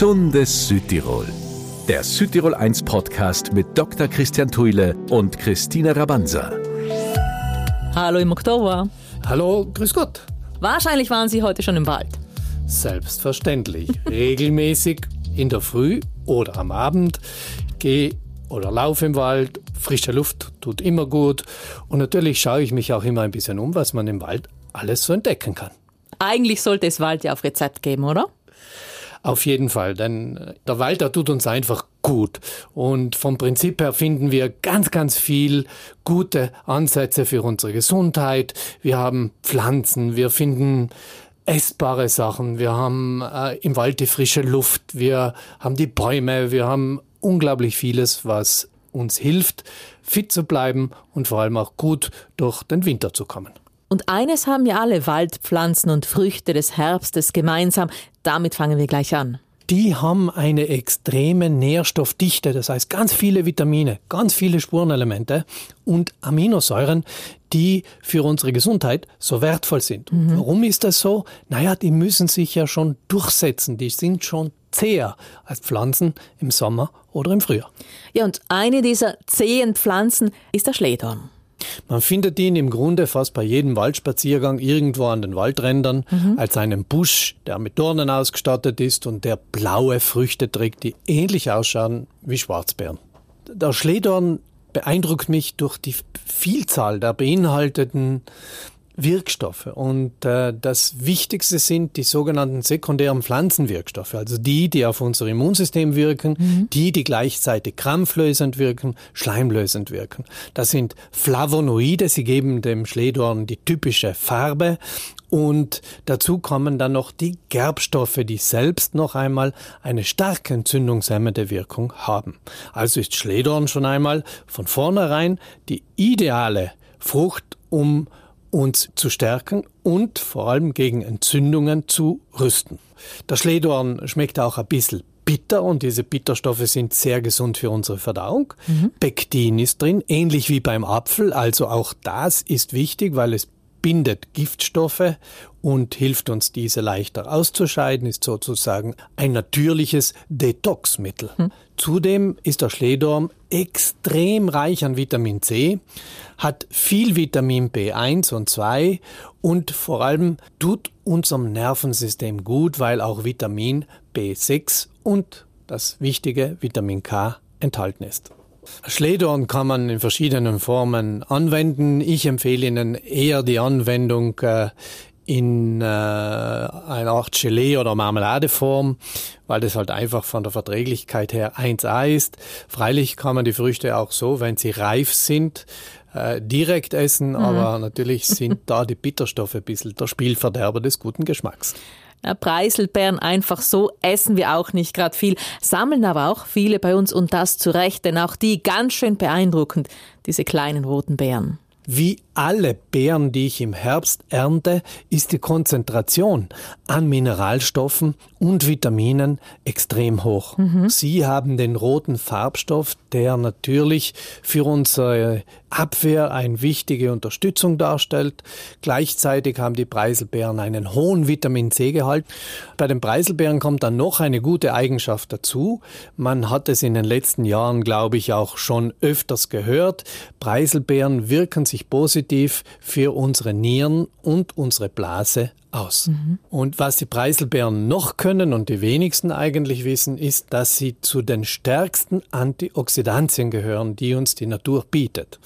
Gesundes Südtirol. Der Südtirol 1 Podcast mit Dr. Christian Thuile und Christina Rabanza. Hallo im Oktober. Hallo, grüß Gott. Wahrscheinlich waren Sie heute schon im Wald. Selbstverständlich. Regelmäßig in der Früh oder am Abend gehe oder laufe im Wald. Frische Luft tut immer gut. Und natürlich schaue ich mich auch immer ein bisschen um, was man im Wald alles so entdecken kann. Eigentlich sollte es Wald ja auf Rezept geben, oder? Auf jeden Fall, denn der Wald, der tut uns einfach gut. Und vom Prinzip her finden wir ganz, ganz viel gute Ansätze für unsere Gesundheit. Wir haben Pflanzen, wir finden essbare Sachen, wir haben äh, im Wald die frische Luft, wir haben die Bäume, wir haben unglaublich vieles, was uns hilft, fit zu bleiben und vor allem auch gut durch den Winter zu kommen. Und eines haben ja alle Waldpflanzen und Früchte des Herbstes gemeinsam. Damit fangen wir gleich an. Die haben eine extreme Nährstoffdichte, das heißt ganz viele Vitamine, ganz viele Spurenelemente und Aminosäuren, die für unsere Gesundheit so wertvoll sind. Mhm. Warum ist das so? Naja, die müssen sich ja schon durchsetzen, die sind schon zäher als Pflanzen im Sommer oder im Frühjahr. Ja, und eine dieser zähen Pflanzen ist der Schlehdorn. Man findet ihn im Grunde fast bei jedem Waldspaziergang irgendwo an den Waldrändern mhm. als einen Busch, der mit Dornen ausgestattet ist und der blaue Früchte trägt, die ähnlich ausschauen wie Schwarzbeeren. Der Schlehdorn beeindruckt mich durch die Vielzahl der beinhalteten Wirkstoffe. Und äh, das Wichtigste sind die sogenannten sekundären Pflanzenwirkstoffe, also die, die auf unser Immunsystem wirken, mhm. die, die gleichzeitig krampflösend wirken, schleimlösend wirken. Das sind Flavonoide, sie geben dem Schlehdorn die typische Farbe und dazu kommen dann noch die Gerbstoffe, die selbst noch einmal eine stark entzündungshemmende Wirkung haben. Also ist Schlehdorn schon einmal von vornherein die ideale Frucht, um uns zu stärken und vor allem gegen Entzündungen zu rüsten. Der Schlehdorn schmeckt auch ein bisschen bitter und diese Bitterstoffe sind sehr gesund für unsere Verdauung. Mhm. Pektin ist drin, ähnlich wie beim Apfel, also auch das ist wichtig, weil es bindet Giftstoffe und hilft uns, diese leichter auszuscheiden, ist sozusagen ein natürliches Detoxmittel. Hm. Zudem ist der Schlehdorn extrem reich an Vitamin C, hat viel Vitamin B1 und 2 und vor allem tut unserem Nervensystem gut, weil auch Vitamin B6 und das wichtige Vitamin K enthalten ist. Schlehdorn kann man in verschiedenen Formen anwenden. Ich empfehle Ihnen eher die Anwendung äh, in äh, einer Art Gelee- oder Marmeladeform, weil das halt einfach von der Verträglichkeit her 1A ist. Freilich kann man die Früchte auch so, wenn sie reif sind, äh, direkt essen, mhm. aber natürlich sind da die Bitterstoffe ein bisschen der Spielverderber des guten Geschmacks. Ja, Preiselbeeren einfach so essen wir auch nicht gerade viel, sammeln aber auch viele bei uns und das zu Recht, denn auch die ganz schön beeindruckend, diese kleinen roten Beeren. Wie alle Beeren, die ich im Herbst ernte, ist die Konzentration an Mineralstoffen und Vitaminen extrem hoch. Mhm. Sie haben den roten Farbstoff, der natürlich für unsere Abwehr eine wichtige Unterstützung darstellt. Gleichzeitig haben die Preiselbeeren einen hohen Vitamin C-Gehalt. Bei den Preiselbeeren kommt dann noch eine gute Eigenschaft dazu. Man hat es in den letzten Jahren, glaube ich, auch schon öfters gehört. Preiselbeeren wirken sich positiv für unsere Nieren und unsere Blase aus. Mhm. Und was die Preiselbeeren noch können und die wenigsten eigentlich wissen, ist, dass sie zu den stärksten Antioxidantien gehören, die uns die Natur bietet.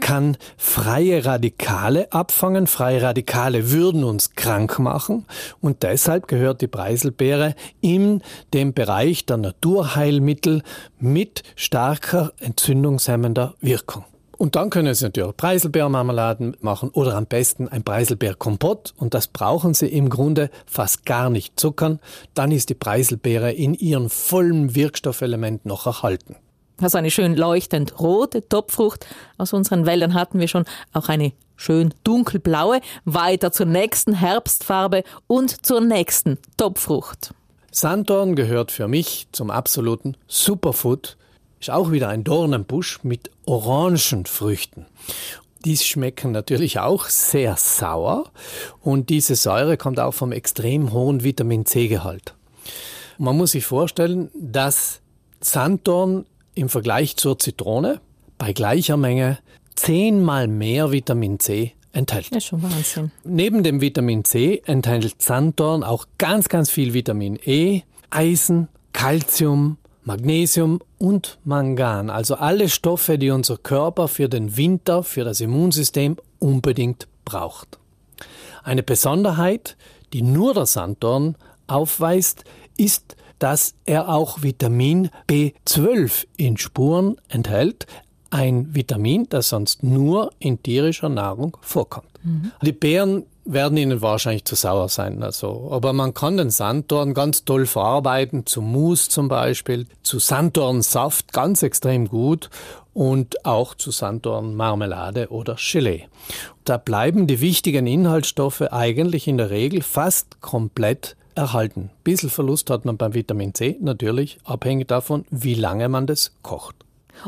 Kann freie Radikale abfangen. Freie Radikale würden uns krank machen und deshalb gehört die Preiselbeere in dem Bereich der Naturheilmittel mit starker entzündungshemmender Wirkung. Und dann können Sie natürlich Preiselbeermarmeladen machen oder am besten ein Preiselbeerkompott. Und das brauchen Sie im Grunde fast gar nicht zuckern. Dann ist die Preiselbeere in ihrem vollen Wirkstoffelement noch erhalten. Also eine schön leuchtend rote Topfrucht. Aus unseren Wäldern hatten wir schon auch eine schön dunkelblaue. Weiter zur nächsten Herbstfarbe und zur nächsten Topfrucht. Sanddorn gehört für mich zum absoluten Superfood ist auch wieder ein Dornenbusch mit Orangenfrüchten. Die schmecken natürlich auch sehr sauer und diese Säure kommt auch vom extrem hohen Vitamin C-Gehalt. Man muss sich vorstellen, dass Sanddorn im Vergleich zur Zitrone bei gleicher Menge zehnmal mehr Vitamin C enthält. Ja, schon Wahnsinn. Neben dem Vitamin C enthält Sanddorn auch ganz, ganz viel Vitamin E, Eisen, Calcium, Magnesium und Mangan. Also alle Stoffe, die unser Körper für den Winter, für das Immunsystem unbedingt braucht. Eine Besonderheit, die nur der Sanddorn aufweist, ist, dass er auch Vitamin B12 in Spuren enthält, ein Vitamin, das sonst nur in tierischer Nahrung vorkommt. Mhm. Die Beeren werden Ihnen wahrscheinlich zu sauer sein. Also, aber man kann den Sanddorn ganz toll verarbeiten, zu Mousse zum Beispiel, zu Sanddornsaft ganz extrem gut und auch zu Sanddornmarmelade oder Gelee. Da bleiben die wichtigen Inhaltsstoffe eigentlich in der Regel fast komplett erhalten. Ein Verlust hat man beim Vitamin C natürlich, abhängig davon, wie lange man das kocht.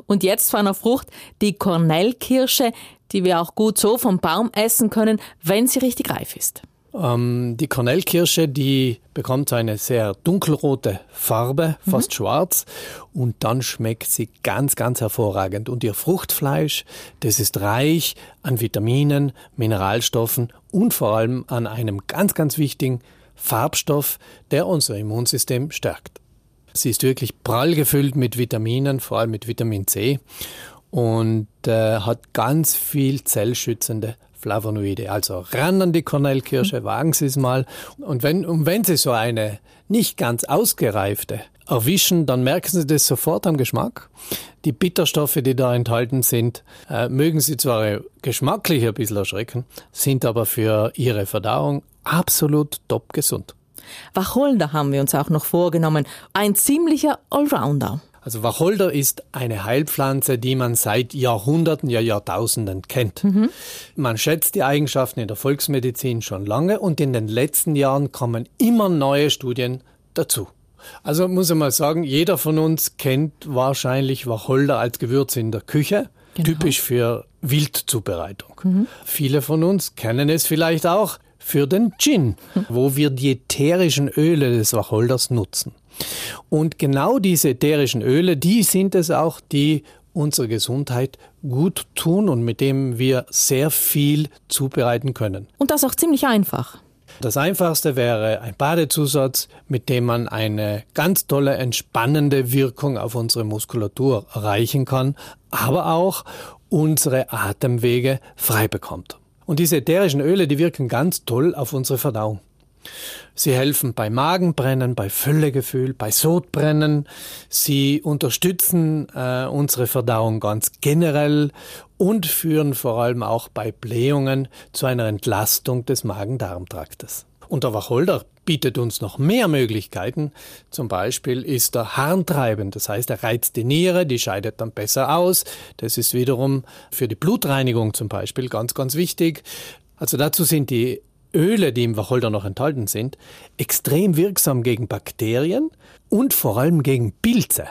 Und jetzt von einer Frucht, die Kornellkirsche, die wir auch gut so vom Baum essen können, wenn sie richtig reif ist. Ähm, die Kornellkirsche, die bekommt eine sehr dunkelrote Farbe, fast mhm. schwarz, und dann schmeckt sie ganz, ganz hervorragend. Und ihr Fruchtfleisch, das ist reich an Vitaminen, Mineralstoffen und vor allem an einem ganz, ganz wichtigen Farbstoff, der unser Immunsystem stärkt. Sie ist wirklich prall gefüllt mit Vitaminen, vor allem mit Vitamin C und äh, hat ganz viel zellschützende Flavonoide. Also ran an die Kornellkirsche, wagen Sie es mal. Und wenn, und wenn Sie so eine nicht ganz ausgereifte erwischen, dann merken Sie das sofort am Geschmack. Die Bitterstoffe, die da enthalten sind, äh, mögen Sie zwar geschmacklich ein bisschen erschrecken, sind aber für Ihre Verdauung absolut top gesund. Wacholder haben wir uns auch noch vorgenommen. Ein ziemlicher Allrounder. Also Wacholder ist eine Heilpflanze, die man seit Jahrhunderten, ja Jahrtausenden kennt. Mhm. Man schätzt die Eigenschaften in der Volksmedizin schon lange und in den letzten Jahren kommen immer neue Studien dazu. Also muss ich mal sagen, jeder von uns kennt wahrscheinlich Wacholder als Gewürz in der Küche, genau. typisch für Wildzubereitung. Mhm. Viele von uns kennen es vielleicht auch für den Gin, wo wir die ätherischen Öle des Wacholders nutzen. Und genau diese ätherischen Öle, die sind es auch, die unsere Gesundheit gut tun und mit dem wir sehr viel zubereiten können. Und das auch ziemlich einfach. Das einfachste wäre ein Badezusatz, mit dem man eine ganz tolle entspannende Wirkung auf unsere Muskulatur erreichen kann, aber auch unsere Atemwege frei bekommt. Und diese ätherischen Öle, die wirken ganz toll auf unsere Verdauung. Sie helfen bei Magenbrennen, bei Völlegefühl, bei Sodbrennen. Sie unterstützen äh, unsere Verdauung ganz generell und führen vor allem auch bei Blähungen zu einer Entlastung des Magen-Darm-Traktes. Und der Wacholder bietet uns noch mehr Möglichkeiten. Zum Beispiel ist er harntreibend, das heißt, er reizt die Niere, die scheidet dann besser aus. Das ist wiederum für die Blutreinigung zum Beispiel ganz, ganz wichtig. Also dazu sind die Öle, die im Wacholder noch enthalten sind, extrem wirksam gegen Bakterien und vor allem gegen Pilze.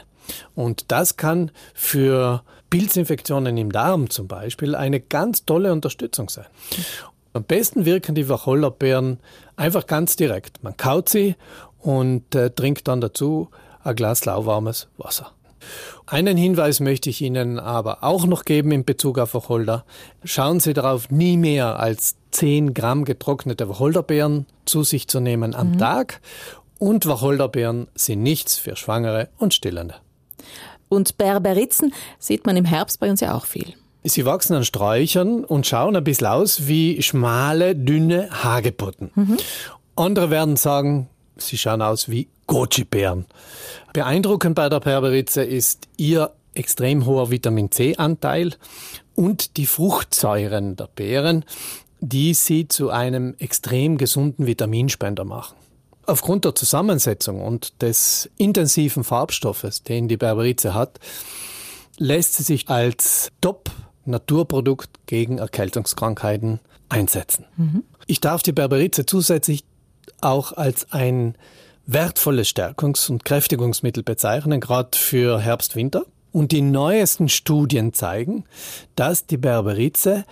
Und das kann für Pilzinfektionen im Darm zum Beispiel eine ganz tolle Unterstützung sein. Am besten wirken die Wacholderbeeren einfach ganz direkt. Man kaut sie und äh, trinkt dann dazu ein Glas lauwarmes Wasser. Einen Hinweis möchte ich Ihnen aber auch noch geben in Bezug auf Wacholder. Schauen Sie darauf, nie mehr als 10 Gramm getrocknete Wacholderbeeren zu sich zu nehmen am mhm. Tag. Und Wacholderbeeren sind nichts für Schwangere und Stillende. Und Berberitzen sieht man im Herbst bei uns ja auch viel. Sie wachsen an Sträuchern und schauen ein bisschen aus wie schmale, dünne Hagebutten. Mhm. Andere werden sagen, sie schauen aus wie Goji-Beeren. Beeindruckend bei der Berberitze ist ihr extrem hoher Vitamin C-Anteil und die Fruchtsäuren der Beeren, die sie zu einem extrem gesunden Vitaminspender machen. Aufgrund der Zusammensetzung und des intensiven Farbstoffes, den die Berberitze hat, lässt sie sich als Top Naturprodukt gegen Erkältungskrankheiten einsetzen. Mhm. Ich darf die Berberitze zusätzlich auch als ein wertvolles Stärkungs- und Kräftigungsmittel bezeichnen, gerade für Herbst, Winter. Und die neuesten Studien zeigen, dass die Berberitze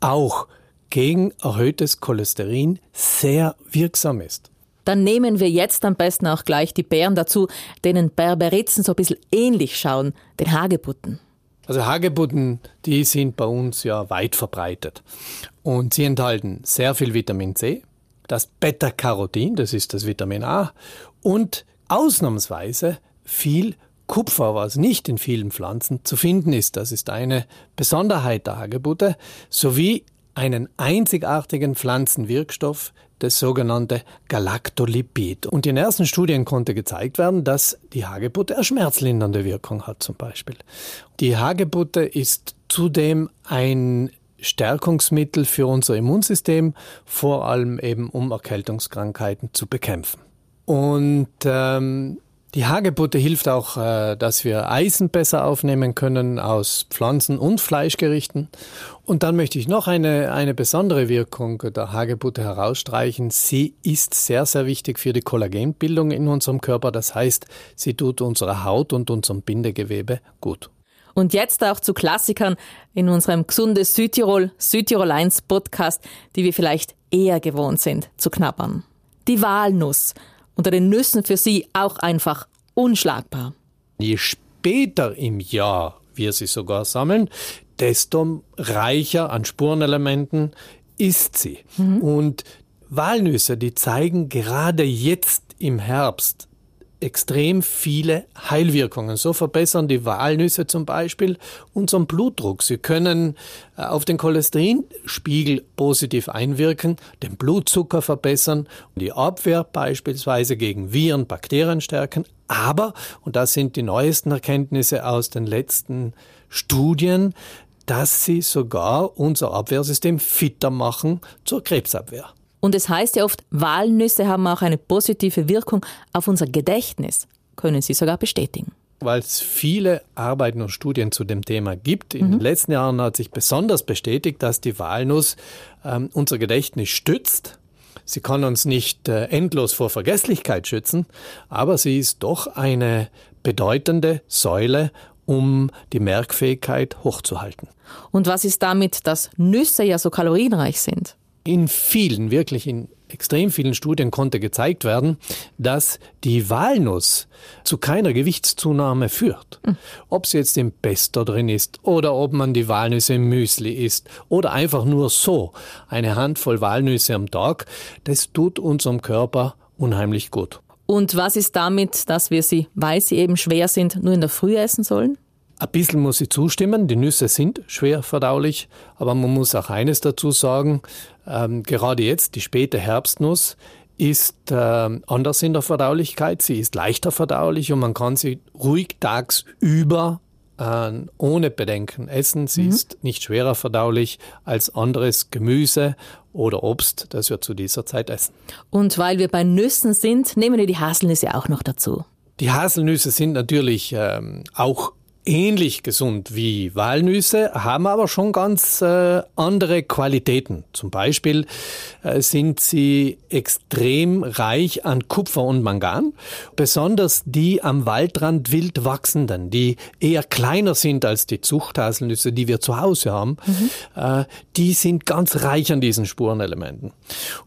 auch gegen erhöhtes Cholesterin sehr wirksam ist. Dann nehmen wir jetzt am besten auch gleich die Beeren dazu, denen Berberitzen so ein bisschen ähnlich schauen, den Hagebutten. Also Hagebutten, die sind bei uns ja weit verbreitet. Und sie enthalten sehr viel Vitamin C, das Beta-Carotin, das ist das Vitamin A, und ausnahmsweise viel Kupfer, was nicht in vielen Pflanzen zu finden ist. Das ist eine Besonderheit der Hagebutte, sowie einen einzigartigen Pflanzenwirkstoff, das sogenannte Galactolipid. Und in ersten Studien konnte gezeigt werden, dass die Hagebutte eine schmerzlindernde Wirkung hat zum Beispiel. Die Hagebutte ist zudem ein Stärkungsmittel für unser Immunsystem, vor allem eben um Erkältungskrankheiten zu bekämpfen. Und ähm, die Hagebutte hilft auch, äh, dass wir Eisen besser aufnehmen können aus Pflanzen- und Fleischgerichten. Und dann möchte ich noch eine, eine besondere Wirkung der Hagebutte herausstreichen. Sie ist sehr, sehr wichtig für die Kollagenbildung in unserem Körper. Das heißt, sie tut unserer Haut und unserem Bindegewebe gut. Und jetzt auch zu Klassikern in unserem Gesundes Südtirol, Südtirol 1 Podcast, die wir vielleicht eher gewohnt sind zu knabbern. Die Walnuss unter den Nüssen für sie auch einfach unschlagbar. Je später im Jahr wir sie sogar sammeln, desto reicher an Spurenelementen ist sie. Mhm. Und Walnüsse, die zeigen gerade jetzt im Herbst extrem viele Heilwirkungen. So verbessern die Walnüsse zum Beispiel unseren Blutdruck. Sie können äh, auf den Cholesterinspiegel positiv einwirken, den Blutzucker verbessern, die Abwehr beispielsweise gegen Viren, Bakterien stärken. Aber, und das sind die neuesten Erkenntnisse aus den letzten Studien, dass sie sogar unser Abwehrsystem fitter machen zur Krebsabwehr. Und es heißt ja oft, Walnüsse haben auch eine positive Wirkung auf unser Gedächtnis. Können Sie sogar bestätigen? Weil es viele Arbeiten und Studien zu dem Thema gibt. In mhm. den letzten Jahren hat sich besonders bestätigt, dass die Walnuss ähm, unser Gedächtnis stützt. Sie kann uns nicht äh, endlos vor Vergesslichkeit schützen, aber sie ist doch eine bedeutende Säule, um die Merkfähigkeit hochzuhalten. Und was ist damit, dass Nüsse ja so kalorienreich sind? In vielen, wirklich in extrem vielen Studien konnte gezeigt werden, dass die Walnuss zu keiner Gewichtszunahme führt. Mhm. Ob sie jetzt im Pesto drin ist oder ob man die Walnüsse im Müsli isst oder einfach nur so eine Handvoll Walnüsse am Tag, das tut unserem Körper unheimlich gut. Und was ist damit, dass wir sie, weil sie eben schwer sind, nur in der Früh essen sollen? Ein bisschen muss ich zustimmen, die Nüsse sind schwer verdaulich, aber man muss auch eines dazu sagen, ähm, gerade jetzt die späte Herbstnuss ist äh, anders in der Verdaulichkeit, sie ist leichter verdaulich und man kann sie ruhig tagsüber äh, ohne Bedenken essen. Sie mhm. ist nicht schwerer verdaulich als anderes Gemüse oder Obst, das wir zu dieser Zeit essen. Und weil wir bei Nüssen sind, nehmen wir die Haselnüsse auch noch dazu. Die Haselnüsse sind natürlich ähm, auch ähnlich gesund wie Walnüsse, haben aber schon ganz äh, andere Qualitäten. Zum Beispiel äh, sind sie extrem reich an Kupfer und Mangan, besonders die am Waldrand wild wachsenden, die eher kleiner sind als die Zuchthaselnüsse, die wir zu Hause haben. Mhm. Äh, die sind ganz reich an diesen Spurenelementen.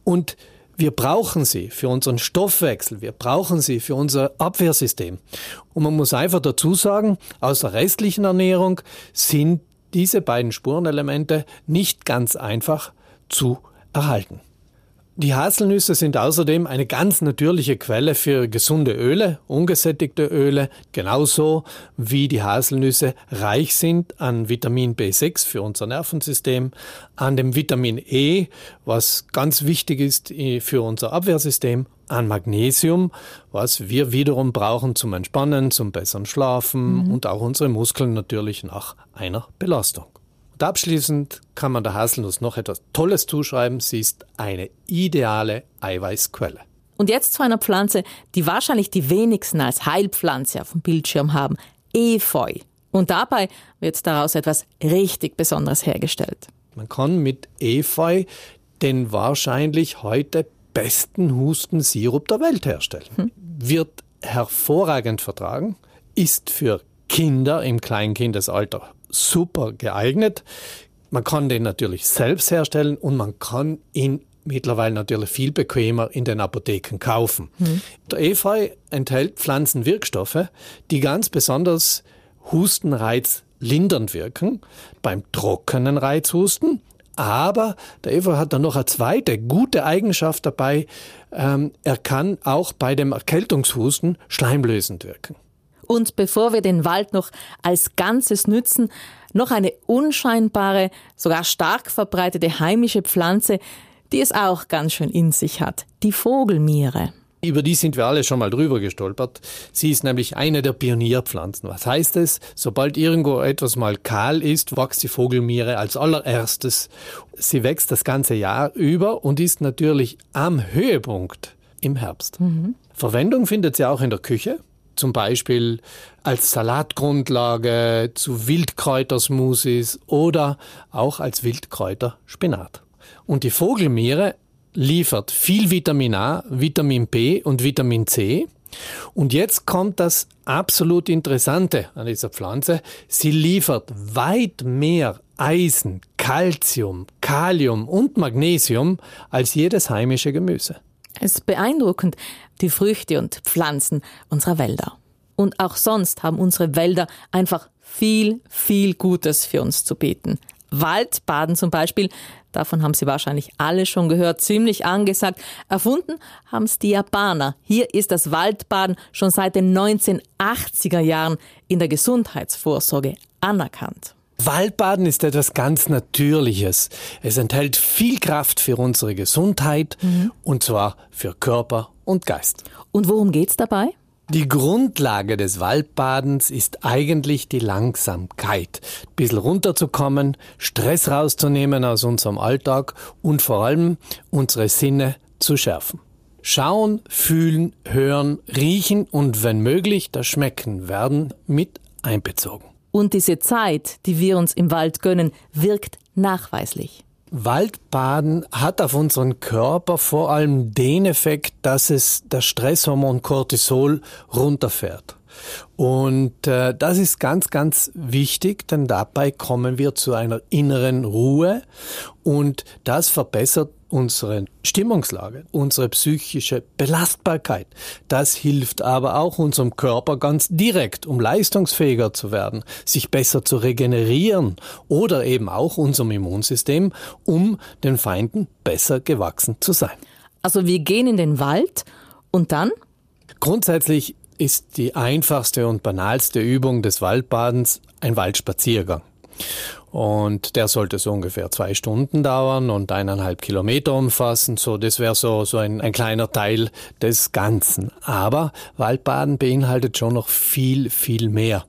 Und wir brauchen sie für unseren Stoffwechsel, wir brauchen sie für unser Abwehrsystem. Und man muss einfach dazu sagen, aus der restlichen Ernährung sind diese beiden Spurenelemente nicht ganz einfach zu erhalten. Die Haselnüsse sind außerdem eine ganz natürliche Quelle für gesunde Öle, ungesättigte Öle, genauso wie die Haselnüsse reich sind an Vitamin B6 für unser Nervensystem, an dem Vitamin E, was ganz wichtig ist äh, für unser Abwehrsystem, an Magnesium, was wir wiederum brauchen zum Entspannen, zum besseren Schlafen mhm. und auch unsere Muskeln natürlich nach einer Belastung. Und abschließend kann man der Haselnuss noch etwas Tolles zuschreiben. Sie ist eine ideale Eiweißquelle. Und jetzt zu einer Pflanze, die wahrscheinlich die wenigsten als Heilpflanze auf dem Bildschirm haben. Efeu. Und dabei wird daraus etwas richtig Besonderes hergestellt. Man kann mit Efeu den wahrscheinlich heute besten Hustensirup der Welt herstellen. Hm. Wird hervorragend vertragen, ist für Kinder im Kleinkindesalter super geeignet. Man kann den natürlich selbst herstellen und man kann ihn mittlerweile natürlich viel bequemer in den Apotheken kaufen. Mhm. Der Efeu enthält Pflanzenwirkstoffe, die ganz besonders Hustenreiz lindernd wirken, beim trockenen Reizhusten. Aber der Efeu hat dann noch eine zweite gute Eigenschaft dabei. Ähm, er kann auch bei dem Erkältungshusten schleimlösend wirken. Und bevor wir den Wald noch als Ganzes nützen, noch eine unscheinbare, sogar stark verbreitete heimische Pflanze, die es auch ganz schön in sich hat, die Vogelmiere. Über die sind wir alle schon mal drüber gestolpert. Sie ist nämlich eine der Pionierpflanzen. Was heißt es? Sobald irgendwo etwas mal kahl ist, wächst die Vogelmiere als allererstes. Sie wächst das ganze Jahr über und ist natürlich am Höhepunkt im Herbst. Mhm. Verwendung findet sie auch in der Küche zum Beispiel als Salatgrundlage zu Wildkräutersmoothies oder auch als Wildkräuterspinat. Und die Vogelmiere liefert viel Vitamin A, Vitamin B und Vitamin C. Und jetzt kommt das absolut Interessante an dieser Pflanze. Sie liefert weit mehr Eisen, Calcium, Kalium und Magnesium als jedes heimische Gemüse. Es ist beeindruckend, die Früchte und Pflanzen unserer Wälder. Und auch sonst haben unsere Wälder einfach viel, viel Gutes für uns zu bieten. Waldbaden zum Beispiel, davon haben Sie wahrscheinlich alle schon gehört, ziemlich angesagt. Erfunden haben es die Japaner. Hier ist das Waldbaden schon seit den 1980er Jahren in der Gesundheitsvorsorge anerkannt. Waldbaden ist etwas ganz Natürliches. Es enthält viel Kraft für unsere Gesundheit mhm. und zwar für Körper und Geist. Und worum geht's dabei? Die Grundlage des Waldbadens ist eigentlich die Langsamkeit. Ein bisschen runterzukommen, Stress rauszunehmen aus unserem Alltag und vor allem unsere Sinne zu schärfen. Schauen, fühlen, hören, riechen und wenn möglich das Schmecken werden mit einbezogen. Und diese Zeit, die wir uns im Wald gönnen, wirkt nachweislich. Waldbaden hat auf unseren Körper vor allem den Effekt, dass es das Stresshormon Cortisol runterfährt. Und äh, das ist ganz, ganz wichtig, denn dabei kommen wir zu einer inneren Ruhe und das verbessert unsere Stimmungslage, unsere psychische Belastbarkeit. Das hilft aber auch unserem Körper ganz direkt, um leistungsfähiger zu werden, sich besser zu regenerieren oder eben auch unserem Immunsystem, um den Feinden besser gewachsen zu sein. Also wir gehen in den Wald und dann? Grundsätzlich ist die einfachste und banalste Übung des Waldbadens ein Waldspaziergang. Und der sollte so ungefähr zwei Stunden dauern und eineinhalb Kilometer umfassen. So, das wäre so, so ein, ein kleiner Teil des Ganzen. Aber Waldbaden beinhaltet schon noch viel, viel mehr.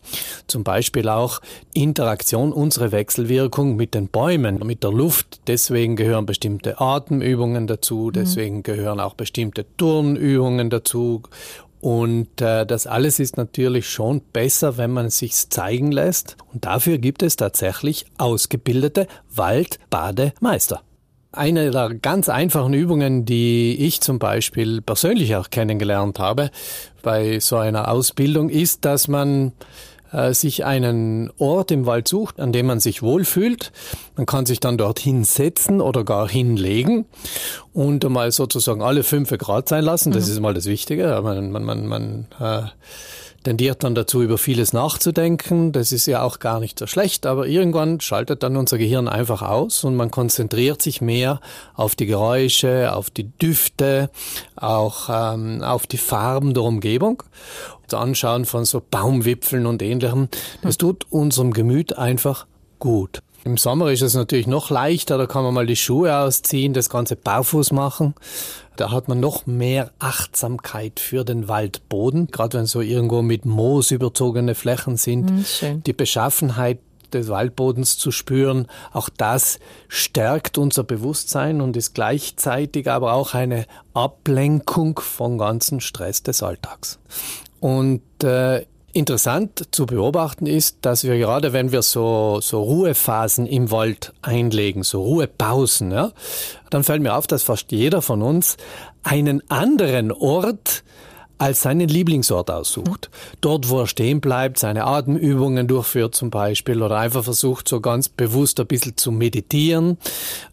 Zum Beispiel auch Interaktion, unsere Wechselwirkung mit den Bäumen, mit der Luft. Deswegen gehören bestimmte Atemübungen dazu. Mhm. Deswegen gehören auch bestimmte Turnübungen dazu und äh, das alles ist natürlich schon besser, wenn man sich's zeigen lässt. Und dafür gibt es tatsächlich ausgebildete Waldbademeister. Eine der ganz einfachen Übungen, die ich zum Beispiel persönlich auch kennengelernt habe bei so einer Ausbildung, ist, dass man äh, sich einen Ort im Wald sucht, an dem man sich wohlfühlt. Man kann sich dann dort hinsetzen oder gar hinlegen und mal sozusagen alle fünf Grad sein lassen. Das mhm. ist mal das Wichtige. Man, man, man, man äh, tendiert dann dazu, über vieles nachzudenken. Das ist ja auch gar nicht so schlecht, aber irgendwann schaltet dann unser Gehirn einfach aus und man konzentriert sich mehr auf die Geräusche, auf die Düfte, auch ähm, auf die Farben der Umgebung. Das Anschauen von so Baumwipfeln und ähnlichem, das tut unserem Gemüt einfach gut. Im Sommer ist es natürlich noch leichter, da kann man mal die Schuhe ausziehen, das Ganze barfuß machen. Da hat man noch mehr Achtsamkeit für den Waldboden, gerade wenn so irgendwo mit Moos überzogene Flächen sind. Mhm, die Beschaffenheit des Waldbodens zu spüren, auch das stärkt unser Bewusstsein und ist gleichzeitig aber auch eine Ablenkung vom ganzen Stress des Alltags. Und äh, Interessant zu beobachten ist, dass wir gerade, wenn wir so, so Ruhephasen im Wald einlegen, so Ruhepausen, ja, dann fällt mir auf, dass fast jeder von uns einen anderen Ort als seinen Lieblingsort aussucht. Dort, wo er stehen bleibt, seine Atemübungen durchführt zum Beispiel oder einfach versucht, so ganz bewusst ein bisschen zu meditieren.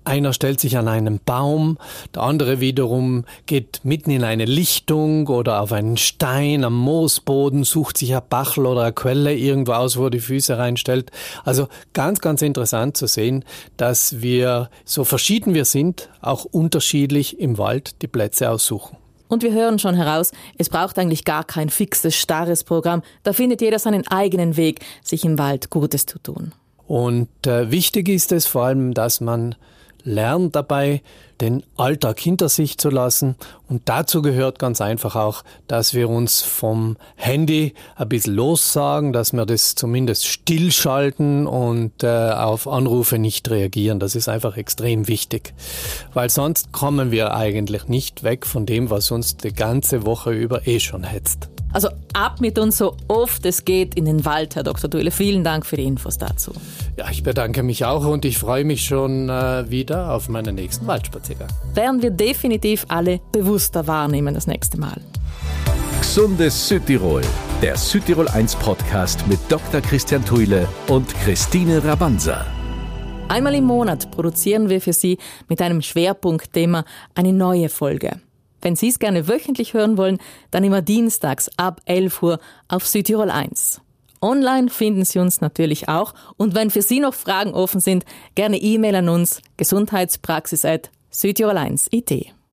Einer stellt sich an einen Baum, der andere wiederum geht mitten in eine Lichtung oder auf einen Stein am Moosboden, sucht sich ein Bachel oder eine Quelle irgendwo aus, wo er die Füße reinstellt. Also ganz, ganz interessant zu sehen, dass wir, so verschieden wir sind, auch unterschiedlich im Wald die Plätze aussuchen. Und wir hören schon heraus, es braucht eigentlich gar kein fixes, starres Programm. Da findet jeder seinen eigenen Weg, sich im Wald Gutes zu tun. Und äh, wichtig ist es vor allem, dass man lernt dabei, den Alltag hinter sich zu lassen. Und dazu gehört ganz einfach auch, dass wir uns vom Handy ein bisschen lossagen, dass wir das zumindest stillschalten und äh, auf Anrufe nicht reagieren. Das ist einfach extrem wichtig. Weil sonst kommen wir eigentlich nicht weg von dem, was uns die ganze Woche über eh schon hetzt. Also ab mit uns so oft es geht in den Wald, Herr Dr. Duelle. Vielen Dank für die Infos dazu. Ja, ich bedanke mich auch und ich freue mich schon äh, wieder auf meinen nächsten Waldspaziergang. Werden wir definitiv alle bewusster wahrnehmen das nächste Mal. Gesundes Südtirol, der Südtirol 1 Podcast mit Dr. Christian Tuile und Christine Rabanza. Einmal im Monat produzieren wir für Sie mit einem Schwerpunktthema eine neue Folge. Wenn Sie es gerne wöchentlich hören wollen, dann immer dienstags ab 11 Uhr auf Südtirol 1. Online finden Sie uns natürlich auch. Und wenn für Sie noch Fragen offen sind, gerne E-Mail an uns gesundheitspraxis.südtirol1.it.